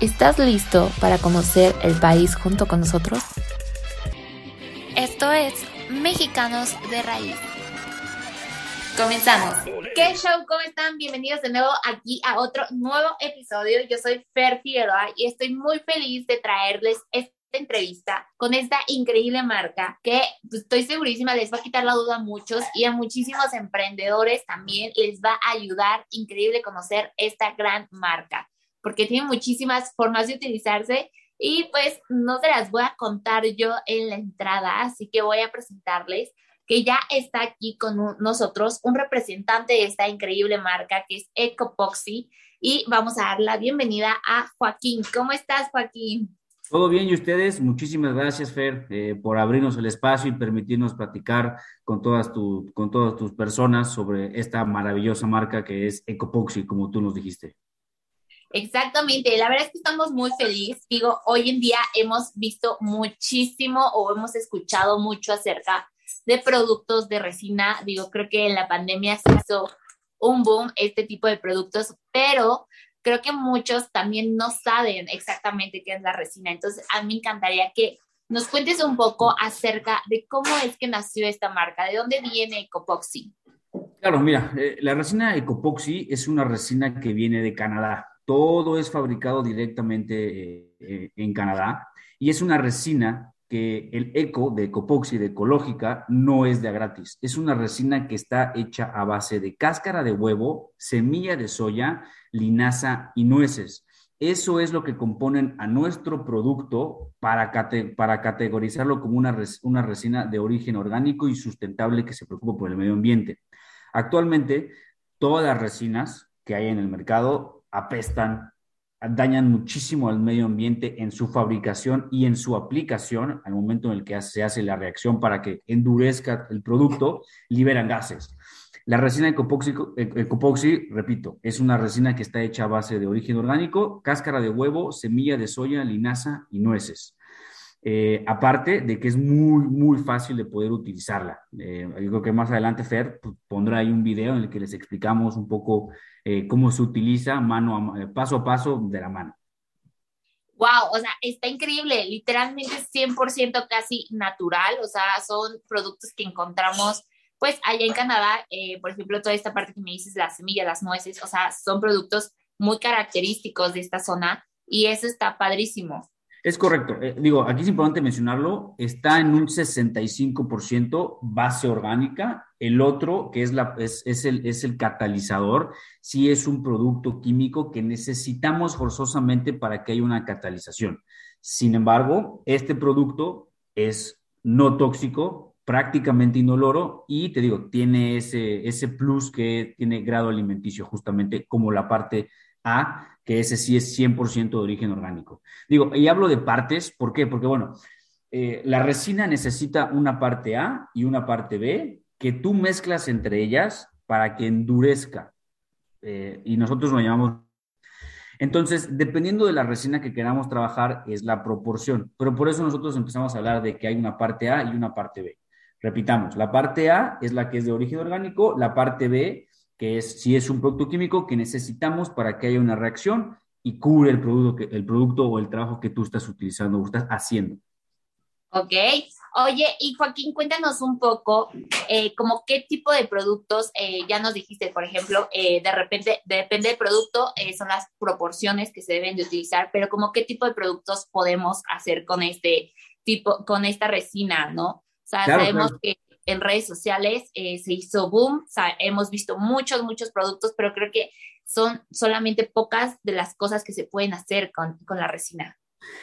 ¿Estás listo para conocer el país junto con nosotros? Esto es Mexicanos de Raíz. Comenzamos. ¿Qué show? ¿Cómo están? Bienvenidos de nuevo aquí a otro nuevo episodio. Yo soy Fer Figueroa y estoy muy feliz de traerles esta entrevista con esta increíble marca que pues, estoy segurísima les va a quitar la duda a muchos y a muchísimos emprendedores también les va a ayudar increíble conocer esta gran marca porque tiene muchísimas formas de utilizarse y pues no se las voy a contar yo en la entrada, así que voy a presentarles que ya está aquí con nosotros un representante de esta increíble marca que es Ecopoxy y vamos a dar la bienvenida a Joaquín. ¿Cómo estás, Joaquín? Todo bien, y ustedes, muchísimas gracias, Fer, eh, por abrirnos el espacio y permitirnos platicar con todas, tu, con todas tus personas sobre esta maravillosa marca que es Ecopoxy, como tú nos dijiste. Exactamente, la verdad es que estamos muy felices. Digo, hoy en día hemos visto muchísimo o hemos escuchado mucho acerca de productos de resina. Digo, creo que en la pandemia se hizo un boom este tipo de productos, pero creo que muchos también no saben exactamente qué es la resina. Entonces, a mí me encantaría que nos cuentes un poco acerca de cómo es que nació esta marca, de dónde viene Ecopoxy. Claro, mira, eh, la resina Ecopoxy es una resina que viene de Canadá. Todo es fabricado directamente eh, eh, en Canadá y es una resina que el eco de ecopoxi de ecológica no es de gratis. Es una resina que está hecha a base de cáscara de huevo, semilla de soya, linaza y nueces. Eso es lo que componen a nuestro producto para, para categorizarlo como una, una resina de origen orgánico y sustentable que se preocupa por el medio ambiente. Actualmente, todas las resinas que hay en el mercado apestan, dañan muchísimo al medio ambiente en su fabricación y en su aplicación, al momento en el que se hace la reacción para que endurezca el producto, liberan gases. La resina ecopoxi, ecopoxi, repito, es una resina que está hecha a base de origen orgánico, cáscara de huevo, semilla de soya, linaza y nueces. Eh, aparte de que es muy, muy fácil de poder utilizarla. Eh, yo creo que más adelante Fer pues, pondrá ahí un video en el que les explicamos un poco eh, cómo se utiliza mano a, paso a paso de la mano. Wow, o sea, está increíble, literalmente 100% casi natural, o sea, son productos que encontramos pues allá en Canadá, por ejemplo, toda esta parte que me dices, la semilla, las nueces, o sea, son productos muy característicos de esta zona y eso está padrísimo. Es correcto. Eh, digo, aquí es importante mencionarlo, está en un 65% base orgánica. El otro, que es, la, es, el, es el catalizador, sí es un producto químico que necesitamos forzosamente para que haya una catalización. Sin embargo, este producto es no tóxico, prácticamente inoloro y te digo, tiene ese, ese plus que tiene grado alimenticio, justamente como la parte A que ese sí es 100% de origen orgánico. Digo, y hablo de partes, ¿por qué? Porque, bueno, eh, la resina necesita una parte A y una parte B que tú mezclas entre ellas para que endurezca. Eh, y nosotros lo llamamos entonces, dependiendo de la resina que queramos trabajar, es la proporción. Pero por eso nosotros empezamos a hablar de que hay una parte A y una parte B. Repitamos, la parte A es la que es de origen orgánico, la parte B que es si es un producto químico que necesitamos para que haya una reacción y cubre el producto, el producto o el trabajo que tú estás utilizando o estás haciendo. Ok. Oye, y Joaquín, cuéntanos un poco, eh, como qué tipo de productos, eh, ya nos dijiste, por ejemplo, eh, de repente, depende del producto, son las proporciones que se deben de utilizar, pero como qué tipo de productos podemos hacer con este tipo, con esta resina, ¿no? O sea, sabemos que en redes sociales eh, se hizo boom, hemos visto muchos, muchos productos, pero creo que son solamente pocas de las cosas que se pueden hacer con, con la resina.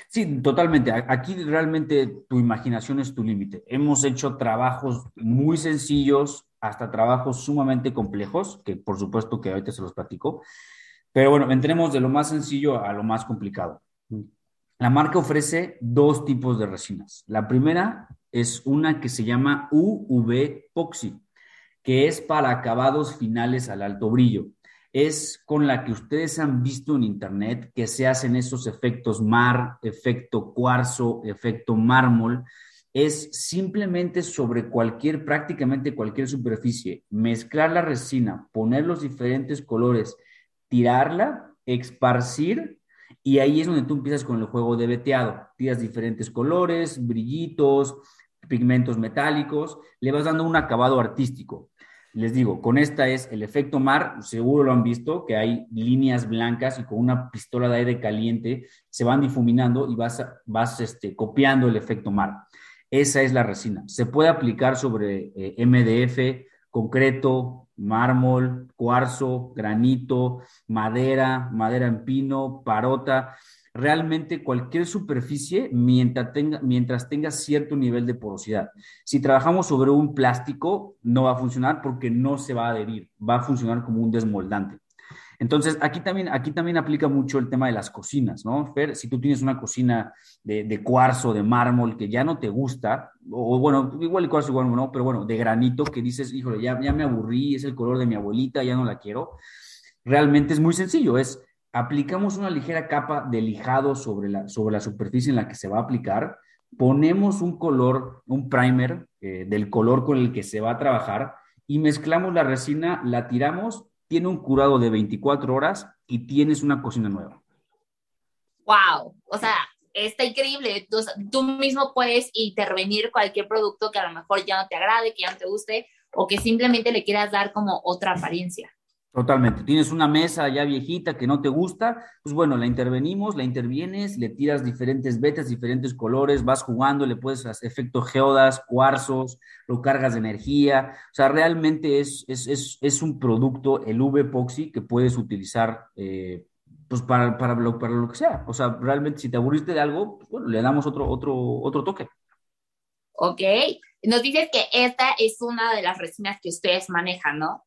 Sí, totalmente. Aquí realmente tu imaginación es tu límite. Hemos hecho trabajos muy sencillos hasta trabajos sumamente complejos, que por supuesto que ahorita se los platico. Pero bueno, entremos de lo más sencillo a lo más complicado. La marca ofrece dos tipos de resinas. La primera es una que se llama UV Poxy, que es para acabados finales al alto brillo. Es con la que ustedes han visto en internet que se hacen esos efectos mar, efecto cuarzo, efecto mármol. Es simplemente sobre cualquier, prácticamente cualquier superficie, mezclar la resina, poner los diferentes colores, tirarla, esparcir y ahí es donde tú empiezas con el juego de veteado. Tiras diferentes colores, brillitos, pigmentos metálicos, le vas dando un acabado artístico. Les digo, con esta es el efecto mar, seguro lo han visto, que hay líneas blancas y con una pistola de aire caliente se van difuminando y vas, vas este, copiando el efecto mar. Esa es la resina. Se puede aplicar sobre eh, MDF, concreto, mármol, cuarzo, granito, madera, madera en pino, parota, realmente cualquier superficie mientras tenga, mientras tenga cierto nivel de porosidad. Si trabajamos sobre un plástico, no va a funcionar porque no se va a adherir, va a funcionar como un desmoldante. Entonces, aquí también, aquí también aplica mucho el tema de las cocinas, ¿no? Fer, si tú tienes una cocina de, de cuarzo, de mármol, que ya no te gusta, o, bueno, igual el cuarzo, igual no, pero bueno, de granito, que dices, híjole, ya, ya me aburrí, es el color de mi abuelita, ya no la quiero. Realmente es muy sencillo, es aplicamos una ligera capa de lijado sobre la, sobre la superficie en la que se va a aplicar, ponemos un color, un primer eh, del color con el que se va a trabajar y mezclamos la resina, la tiramos tiene un curado de 24 horas y tienes una cocina nueva. Wow, o sea, está increíble. Tú mismo puedes intervenir cualquier producto que a lo mejor ya no te agrade, que ya no te guste o que simplemente le quieras dar como otra apariencia. Totalmente. Tienes una mesa ya viejita que no te gusta, pues bueno, la intervenimos, la intervienes, le tiras diferentes vetas, diferentes colores, vas jugando, le puedes hacer efecto geodas, cuarzos, lo cargas de energía. O sea, realmente es, es, es, un producto, el V-Poxy, que puedes utilizar eh, pues para, para, lo, para lo que sea. O sea, realmente si te aburriste de algo, pues bueno, le damos otro, otro, otro toque. Ok. Nos dices que esta es una de las resinas que ustedes manejan, ¿no?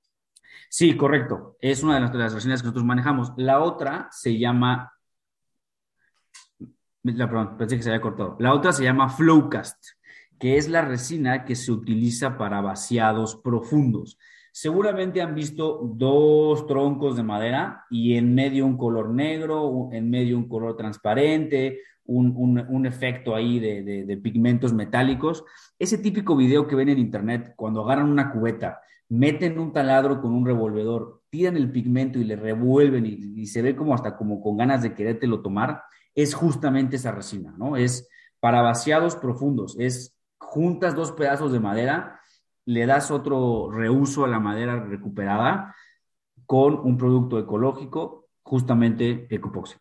Sí, correcto. Es una de las, de resinas que nosotros manejamos. La otra se llama. La, perdón, pensé que se había cortado. La otra se llama Flowcast, que es la resina que se utiliza para vaciados profundos. Seguramente han visto dos troncos de madera y en medio un color negro, en medio un color transparente, un, efecto ahí de, de, pigmentos metálicos. Ese típico video que ven en internet cuando agarran una cubeta meten un taladro con un revolvedor, tiran el pigmento y le revuelven y, se ve como hasta como con ganas de querértelo tomar, es justamente esa resina, ¿no? Es para vaciados profundos, es juntas dos pedazos de madera, le das otro reuso a la madera recuperada con un producto ecológico, justamente Ecopoxy.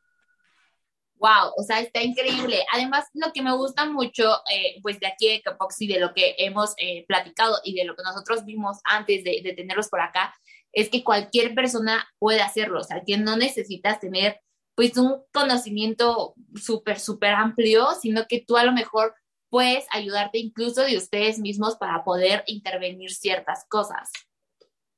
Wow, o sea, está increíble. Además, lo que me gusta mucho, eh, pues de aquí de Capoxy, de lo que hemos eh, platicado y de lo que nosotros vimos antes de, de, tenerlos por acá, es que cualquier persona puede hacerlo, o sea, que no necesitas tener pues un conocimiento súper, súper amplio, sino que tú a lo mejor puedes ayudarte incluso de ustedes mismos para poder intervenir ciertas cosas.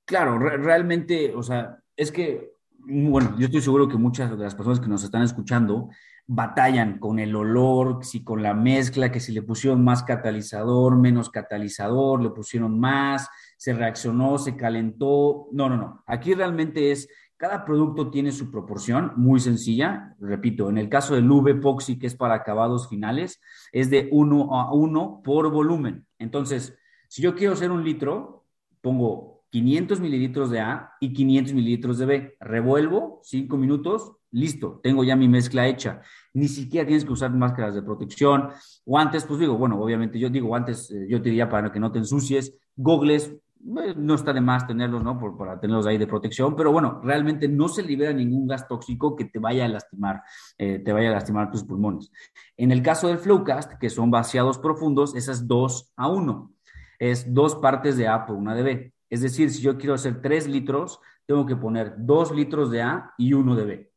Claro, realmente, o sea, es que, bueno, yo estoy seguro que muchas de las personas que nos están escuchando batallan con el olor, si con la mezcla, que si le pusieron más catalizador, menos catalizador, le pusieron más, se reaccionó, se calentó. No, no, no. Aquí realmente es, cada producto tiene su proporción muy sencilla. Repito, en el caso del V-Epoxy, que es para acabados finales, es de 1 a 1 por volumen. Entonces, si yo quiero hacer un litro, pongo 500 mililitros de A y 500 mililitros de B. Revuelvo 5 minutos, listo, tengo ya mi mezcla hecha. Ni siquiera tienes que usar máscaras de protección. O antes, pues digo, bueno, obviamente yo digo antes, eh, yo te diría para que no te ensucies, gogles, eh, no está de más tenerlos, ¿no? Por, para tenerlos ahí de protección, pero bueno, realmente no se libera ningún gas tóxico que te vaya a lastimar, eh, te vaya a lastimar tus pulmones. En el caso del Flowcast, que son vaciados profundos, esas dos a uno. Es dos partes de A por una de B. Es decir, si yo quiero hacer tres litros, tengo que poner dos litros de A y uno de B.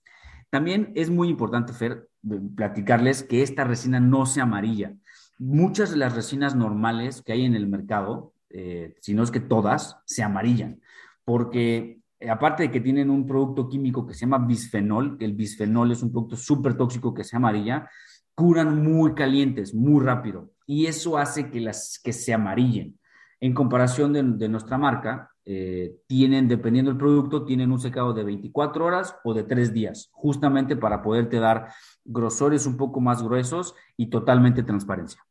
También es muy importante, Fer, platicarles que esta resina no se amarilla. Muchas de las resinas normales que hay en el mercado, eh, si no es que todas, se amarillan, porque eh, aparte de que tienen un producto químico que se llama bisfenol, que el bisfenol es un producto súper tóxico que se amarilla, curan muy calientes, muy rápido, y eso hace que, las, que se amarillen. En comparación de, nuestra marca, eh, tienen, dependiendo del producto, tienen un secado de 24 horas o de 3 días, justamente para poderte dar grosores un poco más gruesos y totalmente transparencia.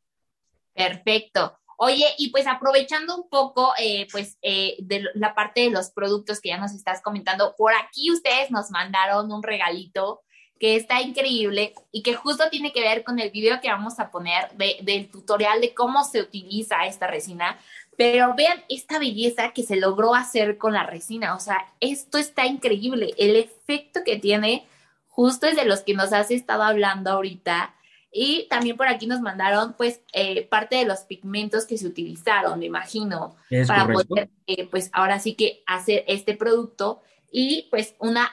Perfecto. Oye, y pues aprovechando un poco, eh, pues, eh, de la parte de los productos que ya nos estás comentando, por aquí ustedes nos mandaron un regalito que está increíble y que justo tiene que ver con el video que vamos a poner del tutorial de cómo se utiliza esta resina. Pero vean esta belleza que se logró hacer con la resina. O sea, esto está increíble. El efecto que tiene justo es de los que nos has estado hablando ahorita y también por aquí nos mandaron, pues, eh, parte de los pigmentos que se utilizaron, me imagino, para poder, eh, pues, ahora sí que hacer este producto. Y, pues, una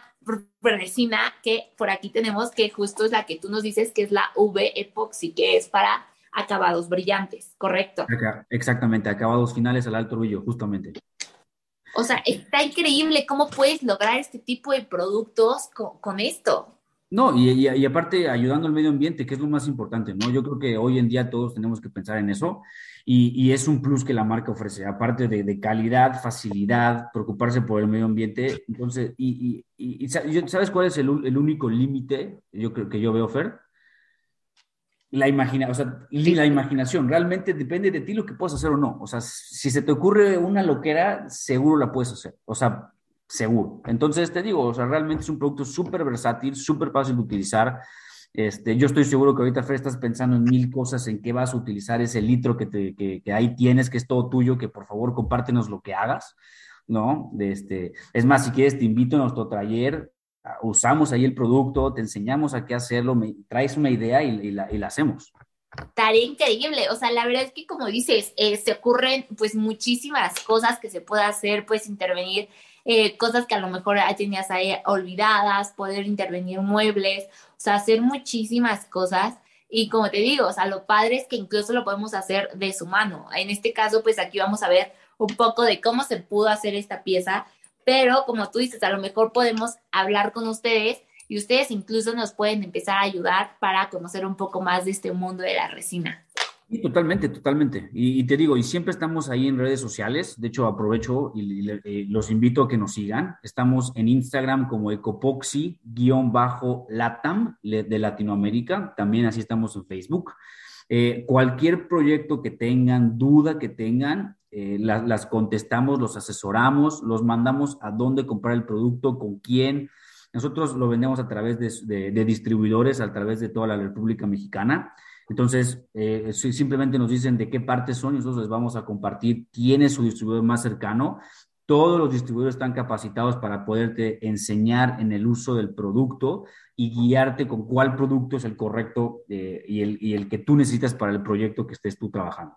resina que por aquí tenemos, que justo es la que tú nos dices, que es la V Epoxy, que es para acabados brillantes, ¿correcto? Exactamente, acabados finales al alto brillo, justamente. O sea, está increíble cómo puedes lograr este tipo de productos con esto. No, y, y, aparte ayudando al medio ambiente, que es lo más importante, ¿no? Yo creo que hoy en día todos tenemos que pensar en eso y, y es un plus que la marca ofrece, aparte de, de, calidad, facilidad, preocuparse por el medio ambiente. Entonces, y, y ¿sabes cuál es el, el único límite yo creo que yo veo, Fer? La, imagina, o sea, la imaginación. Realmente depende de ti lo que puedas hacer o no. O sea, si se te ocurre una loquera, seguro la puedes hacer. O sea, seguro. Entonces, te digo, o sea, realmente es un producto súper versátil, súper fácil de utilizar. Este, yo estoy seguro que ahorita, Fer, estás pensando en mil cosas, en qué vas a utilizar ese litro que, te, que, que ahí tienes, que es todo tuyo, que por favor compártenos lo que hagas, ¿no? Este, es más, si quieres, te invito a nuestro taller, usamos ahí el producto, te enseñamos a qué hacerlo, me traes una idea y, la, y la hacemos. Tarea increíble, o sea, la verdad es que como dices, eh, se ocurren pues muchísimas cosas que se puede hacer, pues intervenir eh, cosas que a lo mejor tenías ahí olvidadas, poder intervenir muebles, o sea, hacer muchísimas cosas. Y como te digo, o sea, lo padre es que incluso lo podemos hacer de su mano. En este caso, pues aquí vamos a ver un poco de cómo se pudo hacer esta pieza, pero como tú dices, a lo mejor podemos hablar con ustedes y ustedes incluso nos pueden empezar a ayudar para conocer un poco más de este mundo de la resina. Sí, totalmente, totalmente. Y, te digo, y siempre estamos ahí en redes sociales. De hecho, aprovecho y, eh, los invito a que nos sigan. Estamos en Instagram como ecopoxy-latam de Latinoamérica. También así estamos en Facebook. Eh, cualquier proyecto que tengan, duda que tengan, eh, las contestamos, los asesoramos, los mandamos a dónde comprar el producto, con quién. Nosotros lo vendemos a través de, distribuidores, a través de toda la República Mexicana. Entonces, eh, simplemente nos dicen de qué parte son y nosotros les vamos a compartir quién es su distribuidor más cercano. Todos los distribuidores están capacitados para poderte enseñar en el uso del producto y guiarte con cuál producto es el correcto eh, y, el, y el que tú necesitas para el proyecto que estés tú trabajando.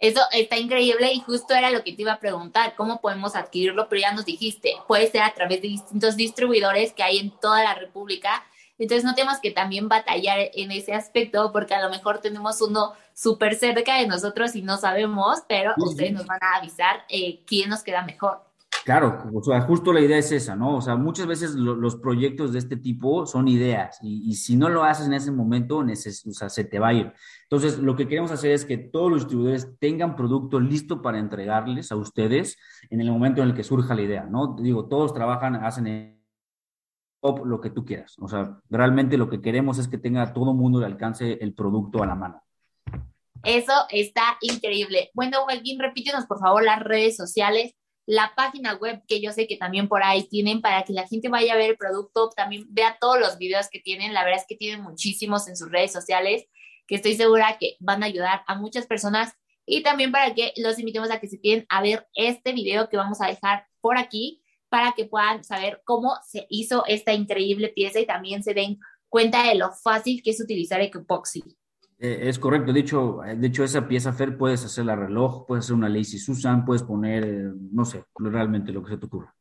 Eso está increíble y justo era lo que te iba a preguntar, ¿cómo podemos adquirirlo? Pero ya nos dijiste, puede ser a través de distintos distribuidores que hay en toda la República entonces no tenemos que también batallar en ese aspecto porque a lo mejor tenemos uno súper cerca de nosotros y no sabemos, pero ustedes nos van a avisar eh, quién nos queda mejor. Claro, o sea, justo la idea es esa, ¿no? O sea, muchas veces los proyectos de este tipo son ideas y, si no lo haces en ese momento, o sea, se te va a ir. Entonces, lo que queremos hacer es que todos los distribuidores tengan producto listo para entregarles a ustedes en el momento en el que surja la idea, ¿no? Digo, todos trabajan, hacen lo que tú quieras. O sea, realmente lo que queremos es que tenga todo mundo de alcance el producto a la mano. Eso está increíble. Bueno, Joaquín, repítenos por favor las redes sociales, la página web que yo sé que también por ahí tienen para que la gente vaya a ver el producto, también vea todos los videos que tienen. La verdad es que tienen muchísimos en sus redes sociales que estoy segura que van a ayudar a muchas personas y también para que los invitemos a que se queden a ver este video que vamos a dejar por aquí para que puedan saber cómo se hizo esta increíble pieza y también se den cuenta de lo fácil que es utilizar epoxi. Eh, es correcto, de hecho, de hecho esa pieza Fer puedes hacer la reloj, puedes hacer una Lazy Susan, puedes poner, eh, no sé, realmente lo que se te ocurra.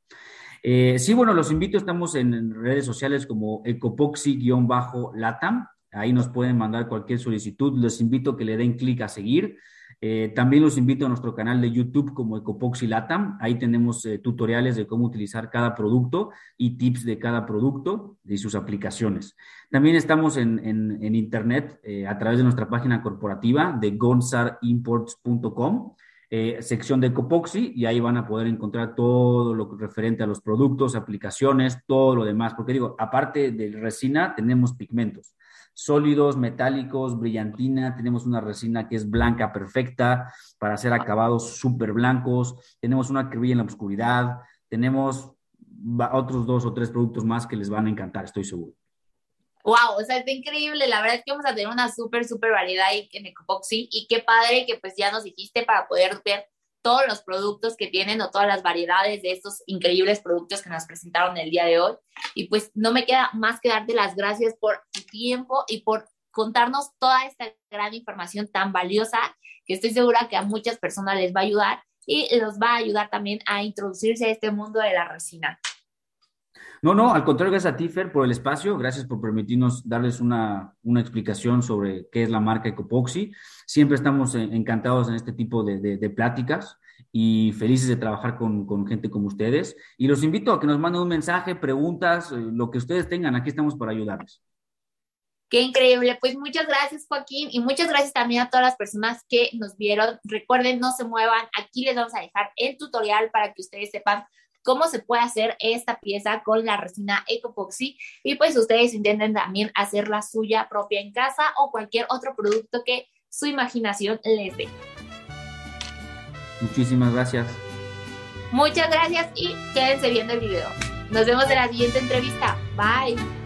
Eh, sí, bueno, los invito, estamos en redes sociales como ecopoxy-latam Ahí nos pueden mandar cualquier solicitud. Les invito a que le den clic a seguir. Eh, también los invito a nuestro canal de YouTube como Ecopoxy Latam. Ahí tenemos eh, tutoriales de cómo utilizar cada producto y tips de cada producto y sus aplicaciones. También estamos en, Internet eh, a través de nuestra página corporativa de gonzarimports.com. sección de Ecopoxy y ahí van a poder encontrar todo lo referente a los productos, aplicaciones, todo lo demás. Porque digo, aparte de resina, tenemos pigmentos sólidos, metálicos, brillantina, tenemos una resina que es blanca perfecta para hacer acabados súper blancos, tenemos una que brilla en la oscuridad, tenemos otros dos o tres productos más que les van a encantar, estoy seguro. Wow, o sea, está increíble. La verdad es que vamos a tener una súper, súper variedad en Ecopoxy y qué padre que pues ya nos dijiste para poder ver todos los productos que tienen o todas las variedades de estos increíbles productos que nos presentaron el día de hoy. Y pues no me queda más que darte las gracias por tu tiempo y por contarnos toda esta gran información tan valiosa que estoy segura que a muchas personas les va a ayudar y los va a ayudar también a introducirse a este mundo de la resina. No, no, al contrario, gracias a ti, Fer, por el espacio. Gracias por permitirnos darles una, una explicación sobre qué es la marca Ecopoxy. Siempre estamos encantados en este tipo de, de, pláticas y felices de trabajar con, con, gente como ustedes. Y los invito a que nos manden un mensaje, preguntas, eh, lo que ustedes tengan. Aquí estamos para ayudarles. Qué increíble. Pues muchas gracias, Joaquín, y muchas gracias también a todas las personas que nos vieron. Recuerden, no se muevan. Aquí les vamos a dejar el tutorial para que ustedes sepan cómo se puede hacer esta pieza con la resina Ecopoxy y pues ustedes intenten también hacer la suya propia en casa o cualquier otro producto que su imaginación les dé. Muchísimas gracias. Muchas gracias y quédense viendo el video. Nos vemos en la siguiente entrevista. Bye.